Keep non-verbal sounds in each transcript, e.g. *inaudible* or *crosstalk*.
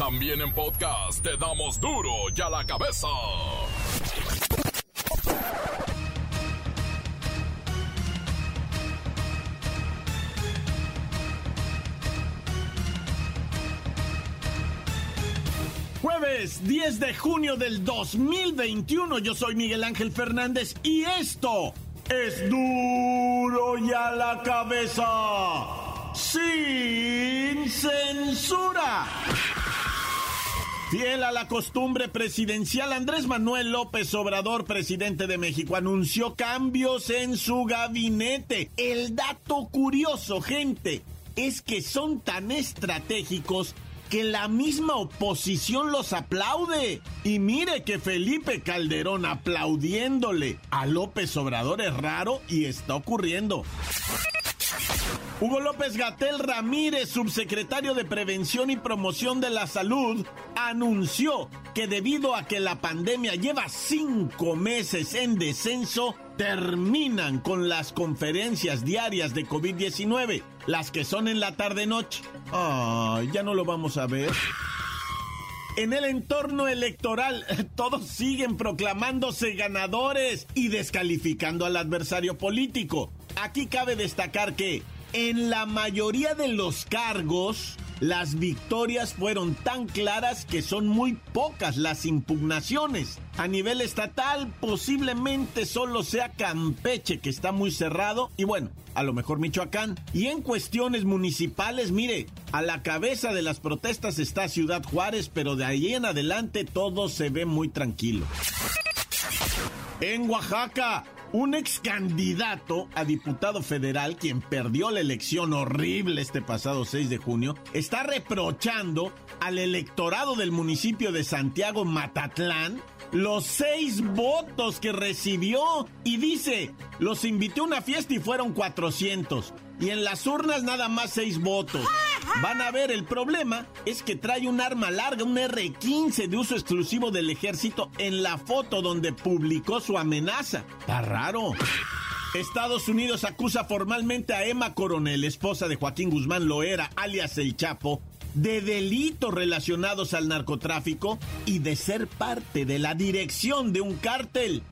También en podcast te damos duro y a la cabeza. Jueves 10 de junio del 2021, yo soy Miguel Ángel Fernández y esto es duro y a la cabeza, sin censura. Fiel a la costumbre presidencial, Andrés Manuel López Obrador, presidente de México, anunció cambios en su gabinete. El dato curioso, gente, es que son tan estratégicos que la misma oposición los aplaude. Y mire que Felipe Calderón aplaudiéndole a López Obrador es raro y está ocurriendo. Hugo López Gatel Ramírez, subsecretario de Prevención y Promoción de la Salud, anunció que debido a que la pandemia lleva cinco meses en descenso, terminan con las conferencias diarias de COVID-19, las que son en la tarde-noche. Ah, ya no lo vamos a ver. En el entorno electoral, *laughs* todos siguen proclamándose ganadores y descalificando al adversario político. Aquí cabe destacar que en la mayoría de los cargos, las victorias fueron tan claras que son muy pocas las impugnaciones. A nivel estatal, posiblemente solo sea Campeche, que está muy cerrado, y bueno, a lo mejor Michoacán. Y en cuestiones municipales, mire, a la cabeza de las protestas está Ciudad Juárez, pero de ahí en adelante todo se ve muy tranquilo. En Oaxaca, un ex candidato a diputado federal, quien perdió la elección horrible este pasado 6 de junio, está reprochando al electorado del municipio de Santiago Matatlán los seis votos que recibió. Y dice, los invité a una fiesta y fueron 400 y en las urnas nada más seis votos. Van a ver, el problema es que trae un arma larga, un R-15 de uso exclusivo del ejército en la foto donde publicó su amenaza. Está raro. Estados Unidos acusa formalmente a Emma Coronel, esposa de Joaquín Guzmán Loera, alias El Chapo, de delitos relacionados al narcotráfico y de ser parte de la dirección de un cártel.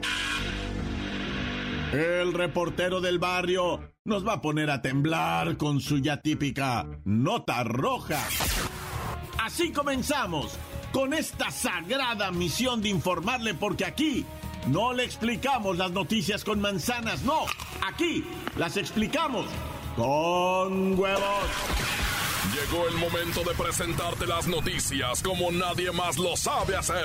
El reportero del barrio nos va a poner a temblar con su ya típica nota roja. Así comenzamos con esta sagrada misión de informarle porque aquí no le explicamos las noticias con manzanas, no, aquí las explicamos con huevos. Llegó el momento de presentarte las noticias como nadie más lo sabe hacer.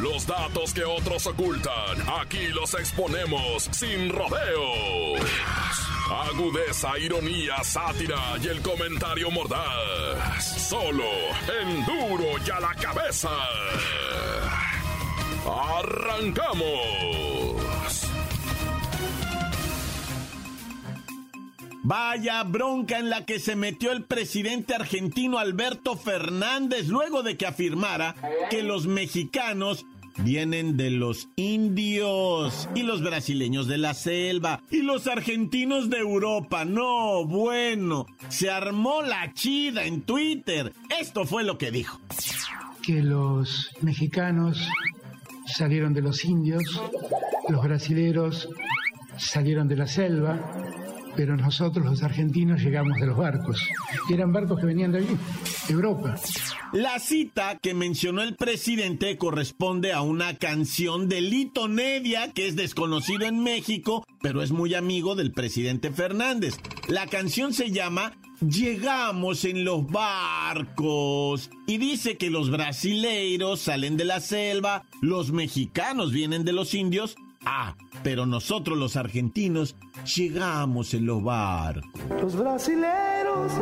Los datos que otros ocultan, aquí los exponemos sin rodeos. Agudeza, ironía, sátira y el comentario mordaz. Solo en duro y a la cabeza. ¡Arrancamos! Vaya bronca en la que se metió el presidente argentino Alberto Fernández luego de que afirmara que los mexicanos vienen de los indios y los brasileños de la selva y los argentinos de Europa. No, bueno, se armó la chida en Twitter. Esto fue lo que dijo. Que los mexicanos salieron de los indios, los brasileros salieron de la selva pero nosotros los argentinos llegamos de los barcos. Y eran barcos que venían de allí, Europa. La cita que mencionó el presidente corresponde a una canción de Lito Nevia, que es desconocido en México, pero es muy amigo del presidente Fernández. La canción se llama Llegamos en los barcos y dice que los brasileiros salen de la selva, los mexicanos vienen de los indios Ah, pero nosotros los argentinos llegamos en los barcos. Los brasileros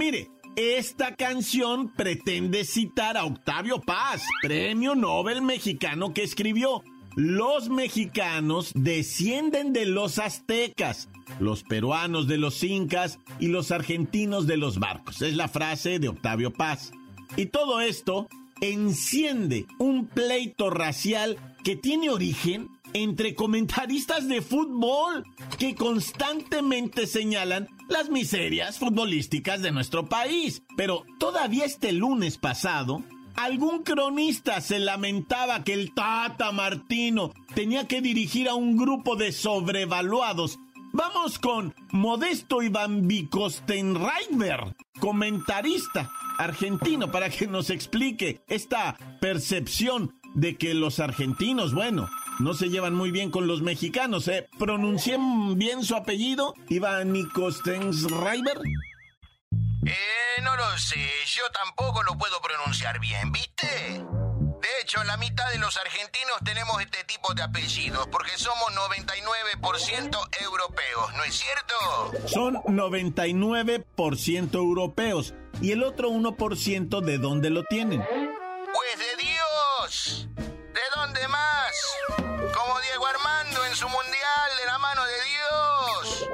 mire, esta canción pretende citar a Octavio Paz, premio Nobel mexicano que escribió. los mexicanos descienden de los aztecas, los peruanos de los incas y los argentinos de los barcos. Es la frase de Octavio Paz. Y todo esto enciende un pleito racial que tiene origen entre comentaristas de fútbol que constantemente señalan las miserias futbolísticas de nuestro país. Pero todavía este lunes pasado, algún cronista se lamentaba que el Tata Martino tenía que dirigir a un grupo de sobrevaluados. Vamos con Modesto Iván Bicostenreiber, comentarista argentino, para que nos explique esta percepción de que los argentinos, bueno, no se llevan muy bien con los mexicanos. ¿eh? ¿Pronuncié bien su apellido? Iván Nikostensreiber. Eh, no lo sé, yo tampoco lo puedo pronunciar bien, ¿viste? De hecho, la mitad de los argentinos tenemos este tipo de apellidos porque somos 99% europeos, ¿no es cierto? Son 99% europeos. ¿Y el otro 1% de dónde lo tienen? Pues de mundial de la mano de Dios.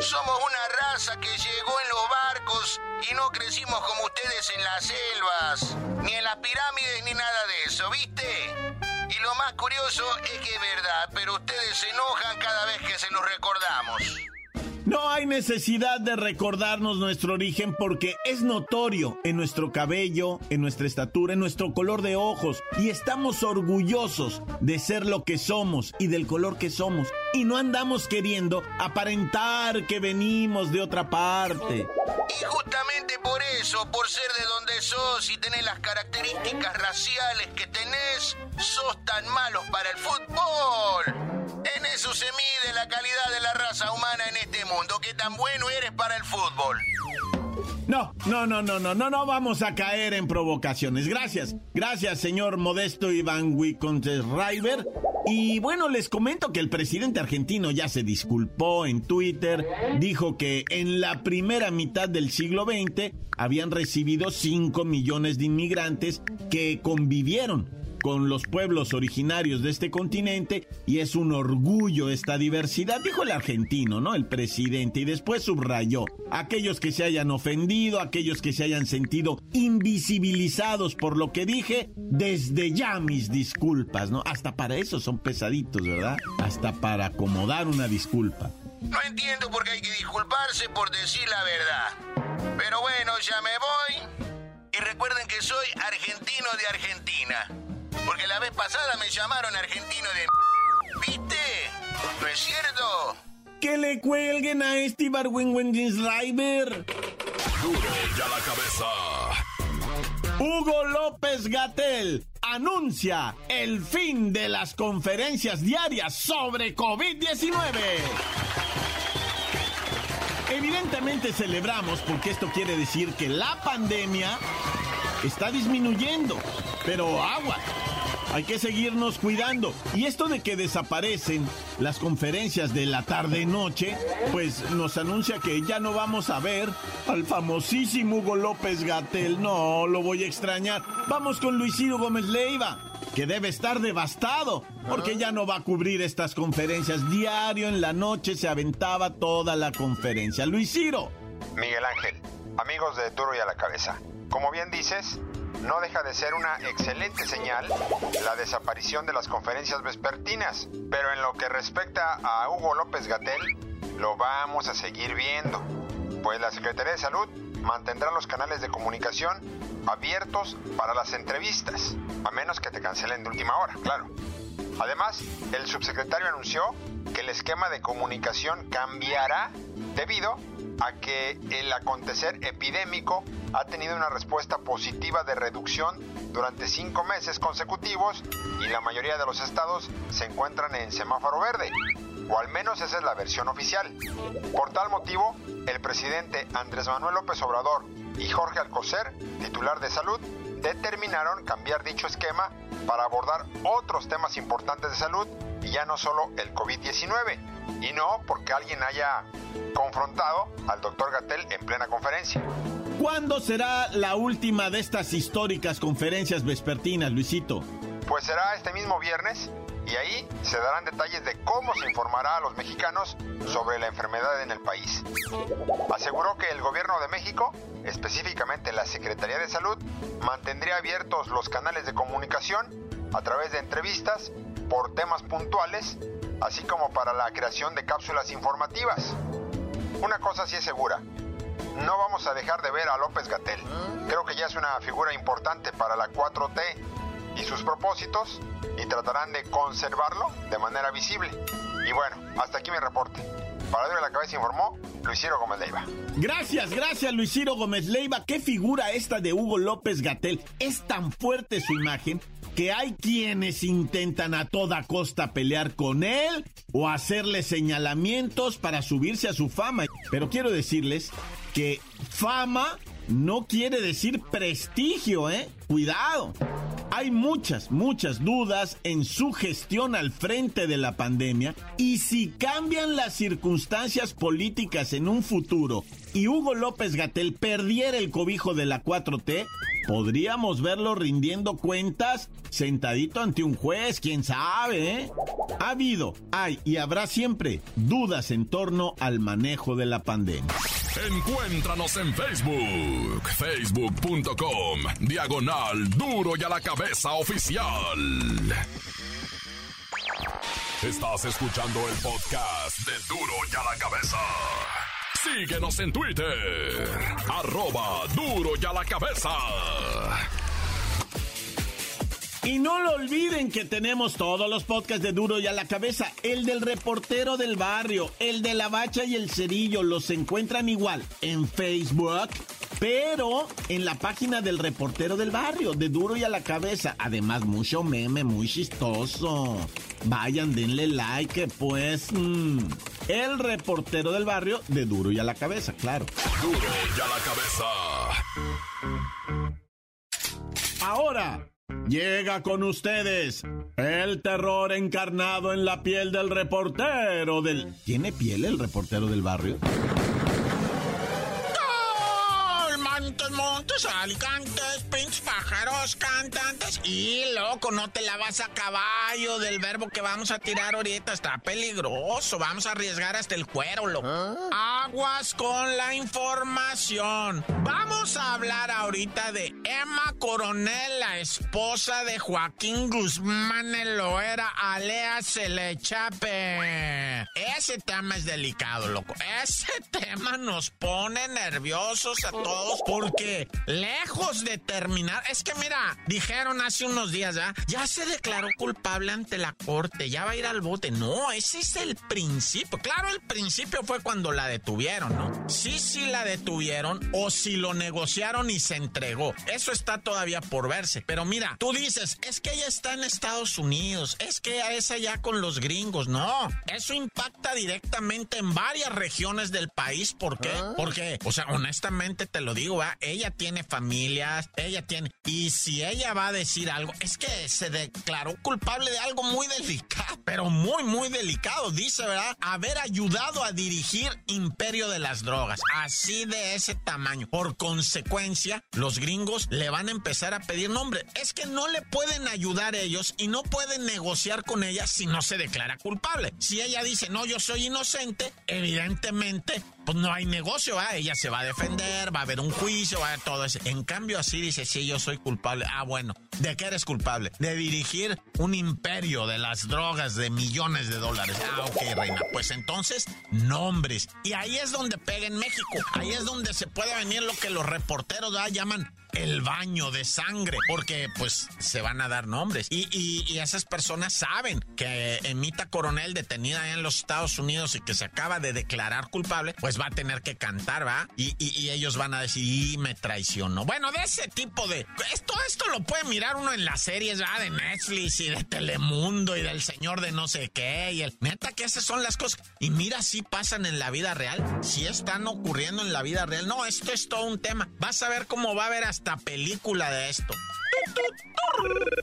Somos una raza que llegó en los barcos y no crecimos como ustedes en las selvas, ni en las pirámides, ni nada de eso, ¿viste? Y lo más curioso es que es verdad, pero ustedes se enojan cada vez que se los recordamos. No hay necesidad de recordarnos nuestro origen porque es notorio en nuestro cabello, en nuestra estatura, en nuestro color de ojos y estamos orgullosos de ser lo que somos y del color que somos y no andamos queriendo aparentar que venimos de otra parte. Y justamente por eso, por ser de donde sos y tener las características raciales que tenés, sos tan malos para el fútbol. Se mide la calidad de la raza humana en este mundo. ¿Qué tan bueno eres para el fútbol? No, no, no, no, no, no, no vamos a caer en provocaciones. Gracias, gracias, señor Modesto Iván River. Y bueno, les comento que el presidente argentino ya se disculpó en Twitter, dijo que en la primera mitad del siglo XX habían recibido 5 millones de inmigrantes que convivieron con los pueblos originarios de este continente y es un orgullo esta diversidad, dijo el argentino, ¿no? El presidente y después subrayó, aquellos que se hayan ofendido, aquellos que se hayan sentido invisibilizados por lo que dije, desde ya mis disculpas, ¿no? Hasta para eso son pesaditos, ¿verdad? Hasta para acomodar una disculpa. No entiendo por qué hay que disculparse por decir la verdad. Pero bueno, ya me voy. Y recuerden que soy argentino de Argentina. Porque la vez pasada me llamaron argentino de... ¿Viste? ¿No es cierto? Que le cuelguen a este River. Duro ya la cabeza. Hugo López Gatel anuncia el fin de las conferencias diarias sobre COVID-19. Evidentemente celebramos porque esto quiere decir que la pandemia está disminuyendo, pero agua hay que seguirnos cuidando. Y esto de que desaparecen las conferencias de la tarde-noche, pues nos anuncia que ya no vamos a ver al famosísimo Hugo López Gatel. No, lo voy a extrañar. Vamos con Luis Gómez Leiva que debe estar devastado, porque ya no va a cubrir estas conferencias. Diario en la noche se aventaba toda la conferencia. Luis Ciro. Miguel Ángel, amigos de Duro y a la Cabeza. Como bien dices, no deja de ser una excelente señal la desaparición de las conferencias vespertinas, pero en lo que respecta a Hugo López Gatel, lo vamos a seguir viendo, pues la Secretaría de Salud mantendrá los canales de comunicación abiertos para las entrevistas, a menos que te cancelen de última hora, claro. Además, el subsecretario anunció que el esquema de comunicación cambiará debido a que el acontecer epidémico ha tenido una respuesta positiva de reducción durante cinco meses consecutivos y la mayoría de los estados se encuentran en semáforo verde, o al menos esa es la versión oficial. Por tal motivo, el presidente Andrés Manuel López Obrador y Jorge Alcocer, titular de salud, determinaron cambiar dicho esquema para abordar otros temas importantes de salud y ya no solo el COVID-19, y no porque alguien haya confrontado al doctor Gatel en plena conferencia. ¿Cuándo será la última de estas históricas conferencias vespertinas, Luisito? Pues será este mismo viernes y ahí se darán detalles de cómo se informará a los mexicanos sobre la enfermedad en el país. Aseguró que el gobierno de México, específicamente la Secretaría de Salud, mantendría abiertos los canales de comunicación a través de entrevistas por temas puntuales, así como para la creación de cápsulas informativas. Una cosa sí es segura, no vamos a dejar de ver a López Gatel. Creo que ya es una figura importante para la 4T y sus propósitos y tratarán de conservarlo de manera visible. Y bueno, hasta aquí mi reporte. Para de la cabeza informó Luis Ciro Gómez Leiva. Gracias, gracias Luis Ciro Gómez Leiva. ¿Qué figura esta de Hugo López Gatel? Es tan fuerte su imagen que hay quienes intentan a toda costa pelear con él o hacerle señalamientos para subirse a su fama. Pero quiero decirles que fama no quiere decir prestigio, ¿eh? Cuidado. Hay muchas, muchas dudas en su gestión al frente de la pandemia y si cambian las circunstancias políticas en un futuro y Hugo López Gatel perdiera el cobijo de la 4T, podríamos verlo rindiendo cuentas sentadito ante un juez, quién sabe, ¿eh? Ha habido, hay y habrá siempre dudas en torno al manejo de la pandemia. Encuéntranos en Facebook, facebook.com, diagonal duro y a la cabeza oficial. Estás escuchando el podcast de duro y a la cabeza. Síguenos en Twitter, arroba duro y a la cabeza. Y no lo olviden que tenemos todos los podcasts de Duro y a la cabeza. El del reportero del barrio, el de la bacha y el cerillo, los encuentran igual en Facebook, pero en la página del reportero del barrio, de Duro y a la cabeza. Además, mucho meme, muy chistoso. Vayan, denle like, pues. mm, el reportero del barrio de Duro y a la cabeza, claro. Duro y a la cabeza. Ahora llega con ustedes el terror encarnado en la piel del reportero del... ¿Tiene piel el reportero del barrio? Montes, alicantes, pinches pájaros, cantantes. Y loco, no te la vas a caballo del verbo que vamos a tirar ahorita. Está peligroso. Vamos a arriesgar hasta el cuero, loco. Aguas con la información. Vamos a hablar ahorita de Emma Coronel, la esposa de Joaquín Guzmán el Loera, Alea Selechape. Ese tema es delicado, loco. Ese *laughs* tema nos pone nerviosos a todos porque lejos de terminar, es que mira, dijeron hace unos días ya, ya se declaró culpable ante la corte, ya va a ir al bote. No, ese es el principio. Claro, el principio fue cuando la detuvieron, ¿no? Sí, sí la detuvieron o si lo negociaron y se entregó. Eso está todavía por verse. Pero mira, tú dices, es que ella está en Estados Unidos, es que ella es allá con los gringos. No, eso impacta directamente en varias regiones del país. ¿Por qué? Porque, o sea, honestamente te lo digo, ¿va? Ella tiene familias, ella tiene... Y si ella va a decir algo, es que se declaró culpable de algo muy delicado, *laughs* pero muy, muy delicado. Dice, ¿verdad? Haber ayudado a dirigir Imperio de las Drogas. Así de ese tamaño. Por consecuencia, los gringos le van a empezar a pedir nombre. Es que no le pueden ayudar ellos y no pueden negociar con ella si no se declara culpable. Si ella dice, no, yo soy inocente, evidentemente pues no hay negocio, ¿va? Ella se va a defender, va a haber un juicio, va a haber todo eso. En cambio, así dice, sí, yo soy culpable. Ah, bueno, ¿de qué eres culpable? De dirigir un imperio de las drogas de millones de dólares. Ah, ok, reina. Pues entonces, nombres. Y ahí es donde pega en México. Ahí es donde se puede venir lo que los reporteros llaman el baño de sangre, porque pues se van a dar nombres. Y, y- y esas personas saben que Emita Coronel, detenida en los Estados Unidos y que se acaba de declarar culpable, pues va a tener que cantar, ¿va? Y, y- y ellos van a decir, y me traicionó. Bueno, de ese tipo de... Esto, esto lo puede mirar uno en las series, ¿va? De Netflix y de Telemundo y del señor de no sé qué. Y el... Neta que esas son las cosas. Y mira si pasan en la vida real, si están ocurriendo en la vida real. No, esto es todo un tema. Vas a ver cómo va a haber hasta película de esto.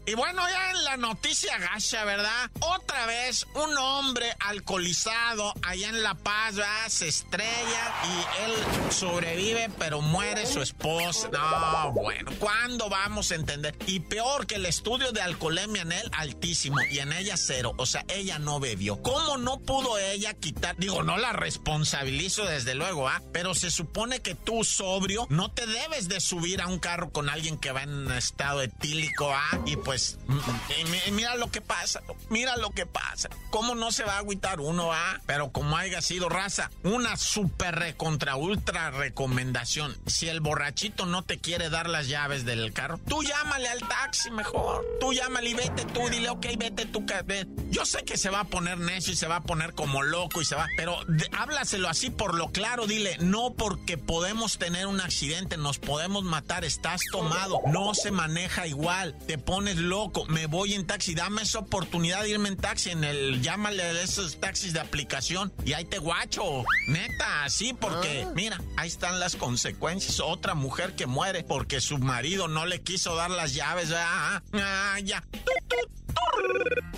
Y bueno, ya en la noticia gacha, ¿verdad? Otra vez un hombre alcoholizado allá en La Paz, ¿verdad? Se estrella y él sobrevive, pero muere su esposa. No, bueno, ¿cuándo vamos a entender? Y peor que el estudio de alcoholemia en él, altísimo, y en ella cero. O sea, ella no bebió. ¿Cómo no pudo ella quitar? Digo, no la responsabilizo desde luego, ¿ah? Pero se supone que tú sobrio no te debes de subir a un carro con alguien que va en estado etílico, ¿ah? Y pues, mm, mira lo que pasa, mira lo que pasa. ¿Cómo no se va a agüitar uno, ah? Pero como haya sido raza, una super recontra ultra recomendación. Si el borrachito no te quiere dar las llaves del carro, tú llámale al taxi mejor. Tú llámale y vete tú, dile, ok, vete tú. Yo sé que se va a poner necio y se va a poner como loco y se va, pero háblaselo así por lo claro, dile, no porque podemos tener un accidente, nos podemos matar, estás tomado, no se maneja igual, te pones loco, me voy en taxi, dame esa oportunidad de irme en taxi, en el, llámale a esos taxis de aplicación y ahí te guacho, neta, así, porque ah. mira, ahí están las consecuencias, otra mujer que muere porque su marido no le quiso dar las llaves, ah, ah ya.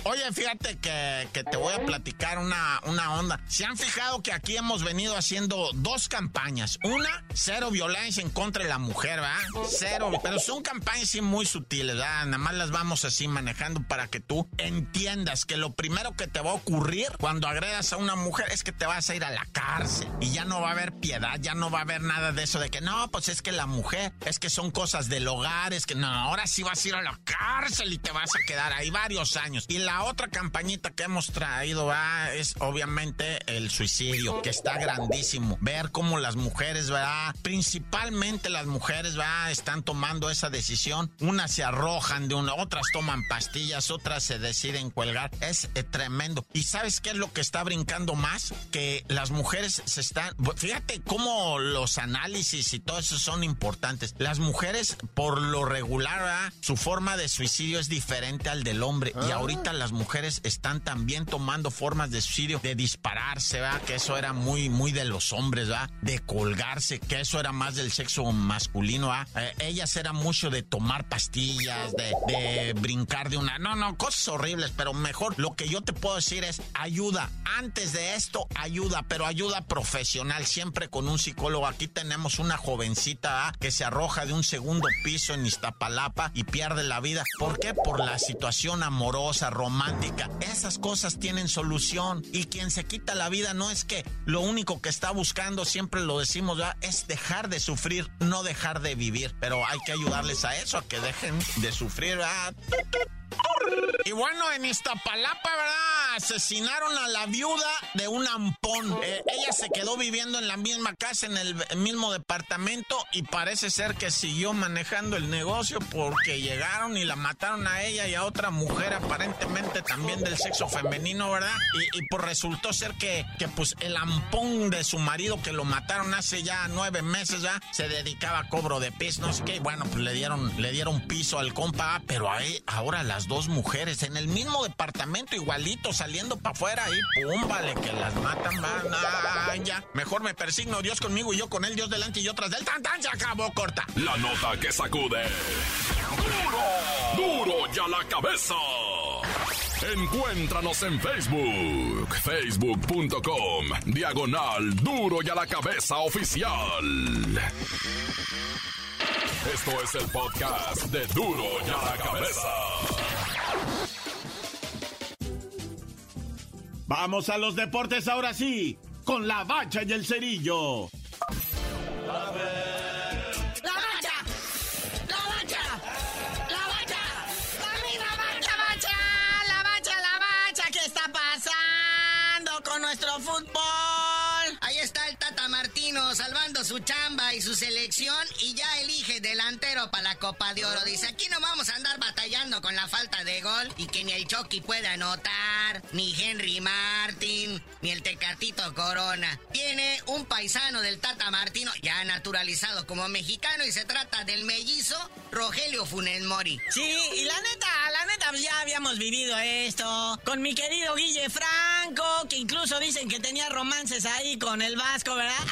Oye, fíjate que, te voy a platicar una, una onda. Se han fijado que aquí hemos venido haciendo dos campañas. Una, cero violencia en contra de la mujer, ¿verdad? Cero. Pero son campañas muy sutiles, ¿verdad? Nada más las vamos así manejando para que tú entiendas que lo primero que te va a ocurrir cuando agredas a una mujer es que te vas a ir a la cárcel. Y ya no va a haber piedad, ya no va a haber nada de eso de que no, pues es que la mujer, es que son cosas del hogar, es que no, ahora sí vas a ir a la cárcel y te vas a quedar ahí varios años. Y la otra campañita que hemos traído ¿va? es obviamente el suicidio, que está grandísimo. Ver cómo las mujeres, ¿verdad? Principalmente las mujeres, ¿va? Están tomando esa decisión. Unas se arrojan de una, otras toman pastillas, otras se deciden cuelgar. Es eh, tremendo. ¿Y sabes qué es lo que está brincando más? Que las mujeres se están... Fíjate cómo los análisis y todo eso son importantes. Las mujeres, por lo regular, ¿verdad? su forma de suicidio es diferente al del hombre. Y ah. ahorita las mujeres están también tomando formas de suicidio, de dispararse, ¿verdad? Que eso era muy, muy de los hombres, ¿verdad? De colgarse, que eso era más del sexo masculino, ¿verdad? Eh, ellas eran mucho de tomar pastillas, de, de brincar de una... No, no, cosas horribles, pero mejor lo que yo te puedo decir es ayuda. Antes de esto, ayuda, pero ayuda profesional, siempre con un psicólogo. Aquí tenemos una jovencita ¿verdad? que se arroja de un segundo piso en Iztapalapa y pierde la vida. ¿Por qué? Por la situación amorosa, romántica. Esas cosas tienen solución. Y quien se quita la vida no es que lo único que está buscando, siempre lo decimos, es dejar de sufrir, no dejar de vivir. Pero hay que ayudarles a eso, a que dejen de sufrir. Y bueno, en Iztapalapa, ¿verdad? Asesinaron a la viuda de un ampón. Eh, ella se quedó viviendo en la misma casa, en el mismo departamento, y parece ser que siguió manejando el negocio porque llegaron y la mataron a ella y a otra mujer, aparentemente también del sexo femenino, ¿verdad? Y, pues resultó ser que, que pues el ampón de su marido que lo mataron hace ya nueve meses, ¿ya? Se dedicaba a cobro de piso, no y bueno, pues le dieron, le dieron piso al compa, pero ahí, ahora las dos mujeres en el mismo departamento, igualito, saliendo para afuera y pum, vale, que las matan, van. Mejor me persigno, Dios conmigo y yo con él, Dios delante y yo tras del tan tan, se acabó, corta. La nota que sacude. ¡Duro! ¡Duro ya la cabeza! Encuéntranos en Facebook, facebook.com, diagonal duro y a la cabeza oficial. Esto es el podcast de duro y a la cabeza. Vamos a los deportes ahora sí, con la bacha y el cerillo. La bacha, la bacha, la bacha, la bacha, bacha, la bacha, la bacha, ¿qué está pasando con nuestro fútbol? Su chamba y su selección y ya elige delantero para la Copa de Oro. Dice, aquí no vamos a andar batallando con la falta de gol y que ni el Chucky pueda anotar, ni Henry Martin, ni el Tecatito Corona. Tiene un paisano del Tata Martino ya naturalizado como mexicano y se trata del mellizo Rogelio Funes Mori. Sí, y la neta, la neta, pues ya habíamos vivido esto con mi querido Guille Franco, que incluso dicen que tenía romances ahí con el Vasco, ¿verdad?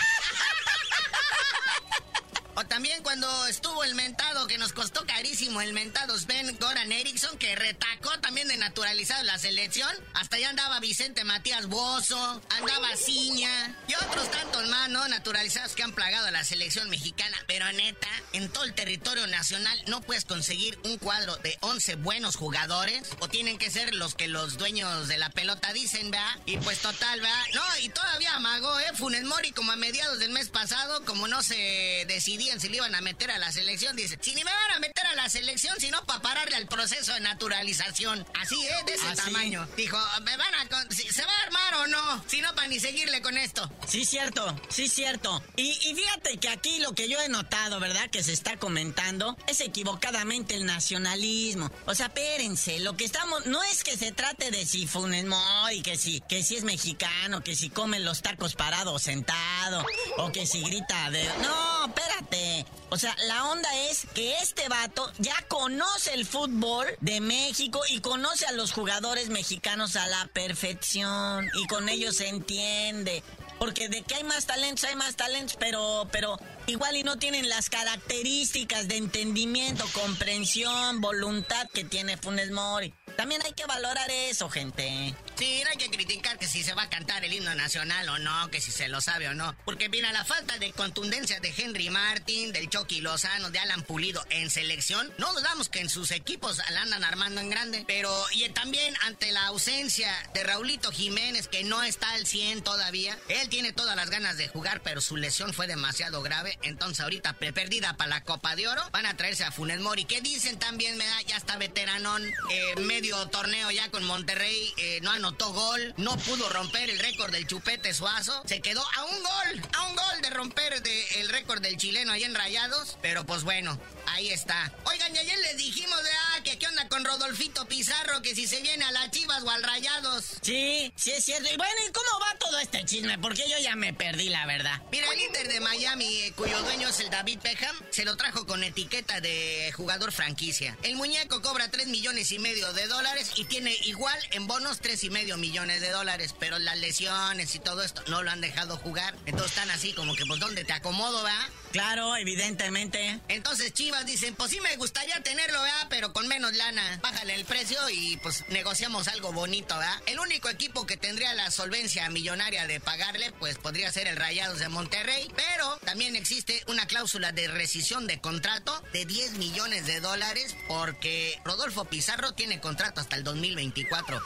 O también cuando estuvo el mentado, que nos costó carísimo el mentado Sven Goran Eriksson, que retacó también de naturalizado la selección. Hasta allá andaba Vicente Matías Bozo, andaba Ciña y otros tantos más, ¿no? Naturalizados que han plagado a la selección mexicana. Pero neta, en todo el territorio nacional no puedes conseguir un cuadro de 11 buenos jugadores. O tienen que ser los que los dueños de la pelota dicen, ¿verdad? Y pues total, ¿verdad? No, y todavía amagó, ¿eh? Funes Mori como a mediados del mes pasado, como no se decidían si le iban a meter a la selección, dice, si ni me van a meter a la selección, sino para pararle al proceso de naturalización. Así, ¿eh? De ese ¿Ah, tamaño. Dijo, ¿me van a... ¿Se va a armar o no? Si no, para ni seguirle con esto. Sí, cierto, sí, cierto. Y, y fíjate que aquí lo que yo he notado, ¿verdad? Que se está comentando es equivocadamente el nacionalismo. O sea, espérense, lo que estamos, no es que se trate de si Funes Mori, que si, que si es mexicano, que si come los tacos parado o sentado, o que si grita de... No, espérate. O sea, la onda es que este vato ya conoce el fútbol de México y conoce a los jugadores mexicanos a la perfección. Y con ellos se entiende. Porque de que hay más talentos, hay más talentos, pero, pero igual y no tienen las características de entendimiento, comprensión, voluntad que tiene Funes Mori. También hay que valorar eso, gente. Sí, hay que criticar que si se va a cantar el himno nacional o no, que si se lo sabe o no. Porque mira, la falta de contundencia de Henry Martin, del Chucky Lozano, de Alan Pulido en selección, no dudamos que en sus equipos la andan armando en grande. Pero y también ante la ausencia de Raulito Jiménez, que no está al 100 todavía, él tiene todas las ganas de jugar, pero su lesión fue demasiado grave. Entonces ahorita perdida para la Copa de Oro, van a traerse a Funes Mori, que dicen también, me da, ya está veteranón, eh, medio torneo ya con Monterrey, eh, no anotó gol, no pudo romper el récord del Chupete Suazo, se quedó a un gol, a un gol de romper de- el récord del chileno ahí en Rayados, pero pues bueno, ahí está. Oigan, y ayer les dijimos de, que qué onda con Rodolfito Pizarro, que si se viene a las Chivas o al Rayados. Sí, sí es cierto. Y bueno, ¿y cómo va todo este chisme? Porque yo ya me perdí, la verdad. Mira, el Inter de Miami, eh, cuyo dueño es el David Beckham, se lo trajo con etiqueta de jugador franquicia. El muñeco cobra 3 millones y medio de dólares y tiene igual en bonos 3 y medio millones de dólares, pero las lesiones y todo esto no lo han dejado jugar. Entonces están así como que, pues, ¿dónde te acomodo, va? Claro, evidentemente. Entonces Chivas dicen, pues sí me gustaría tenerlo, ¿verdad? Pero con menos lana. Bájale el precio y pues negociamos algo bonito, ¿verdad? El único equipo que tendría la solvencia millonaria de pagarle, pues podría ser el Rayados de Monterrey. Pero también existe una cláusula de rescisión de contrato de 10 millones de dólares porque Rodolfo Pizarro tiene contrato hasta el 2024.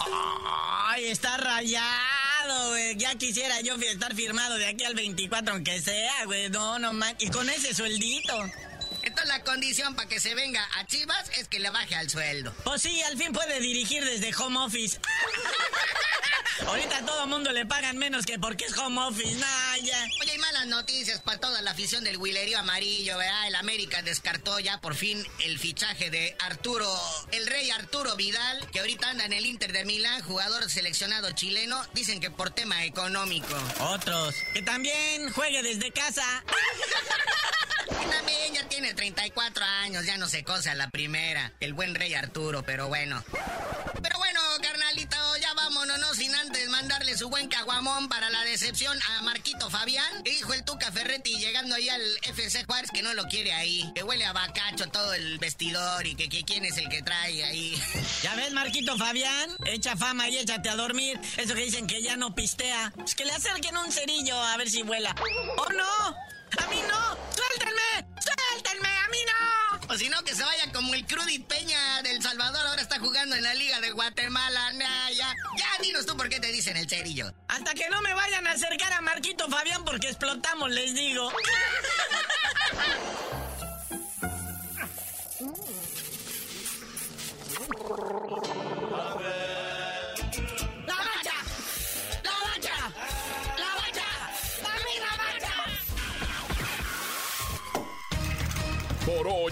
Ay, está rayado, güey. Ya quisiera yo estar firmado de aquí al 24, aunque sea, güey. No, no man. Y con ese sueldito. La condición para que se venga a Chivas es que le baje al sueldo. Pues sí, al fin puede dirigir desde home office. *laughs* Ahorita a todo mundo le pagan menos que porque es home office. Nah, ya. Oye, y malas noticias para toda la afición del Huilerío Amarillo, ¿verdad? El América descartó ya por fin el fichaje de Arturo, el rey Arturo Vidal, que ahorita anda en el Inter de Milán, jugador seleccionado chileno, dicen que por tema económico. Otros. Que también juegue desde casa. *laughs* ya no se cosa la primera, el buen rey Arturo, pero bueno. Pero bueno, carnalito, ya vámonos, no sin antes mandarle su buen caguamón para la decepción a Marquito Fabián. Que dijo el Tuca Ferretti llegando ahí al FC Juárez que no lo quiere ahí. Que huele a bacacho todo el vestidor y que, que quién es el que trae ahí. Ya ves, Marquito Fabián, echa fama y échate a dormir. Eso que dicen que ya no pistea. Pues que le acerquen un cerillo a ver si vuela. ¡Oh, no! ¡A mí no! ¡Suéltenme! ¡Suéltenme! ¡A mí no! O si no, que se vaya como el Crudit Peña del Salvador, ahora está jugando en la Liga de Guatemala. Nah, ya, ya, dinos tú por qué te dicen el cerillo. Hasta que no me vayan a acercar a Marquito Fabián porque explotamos, les digo. *laughs*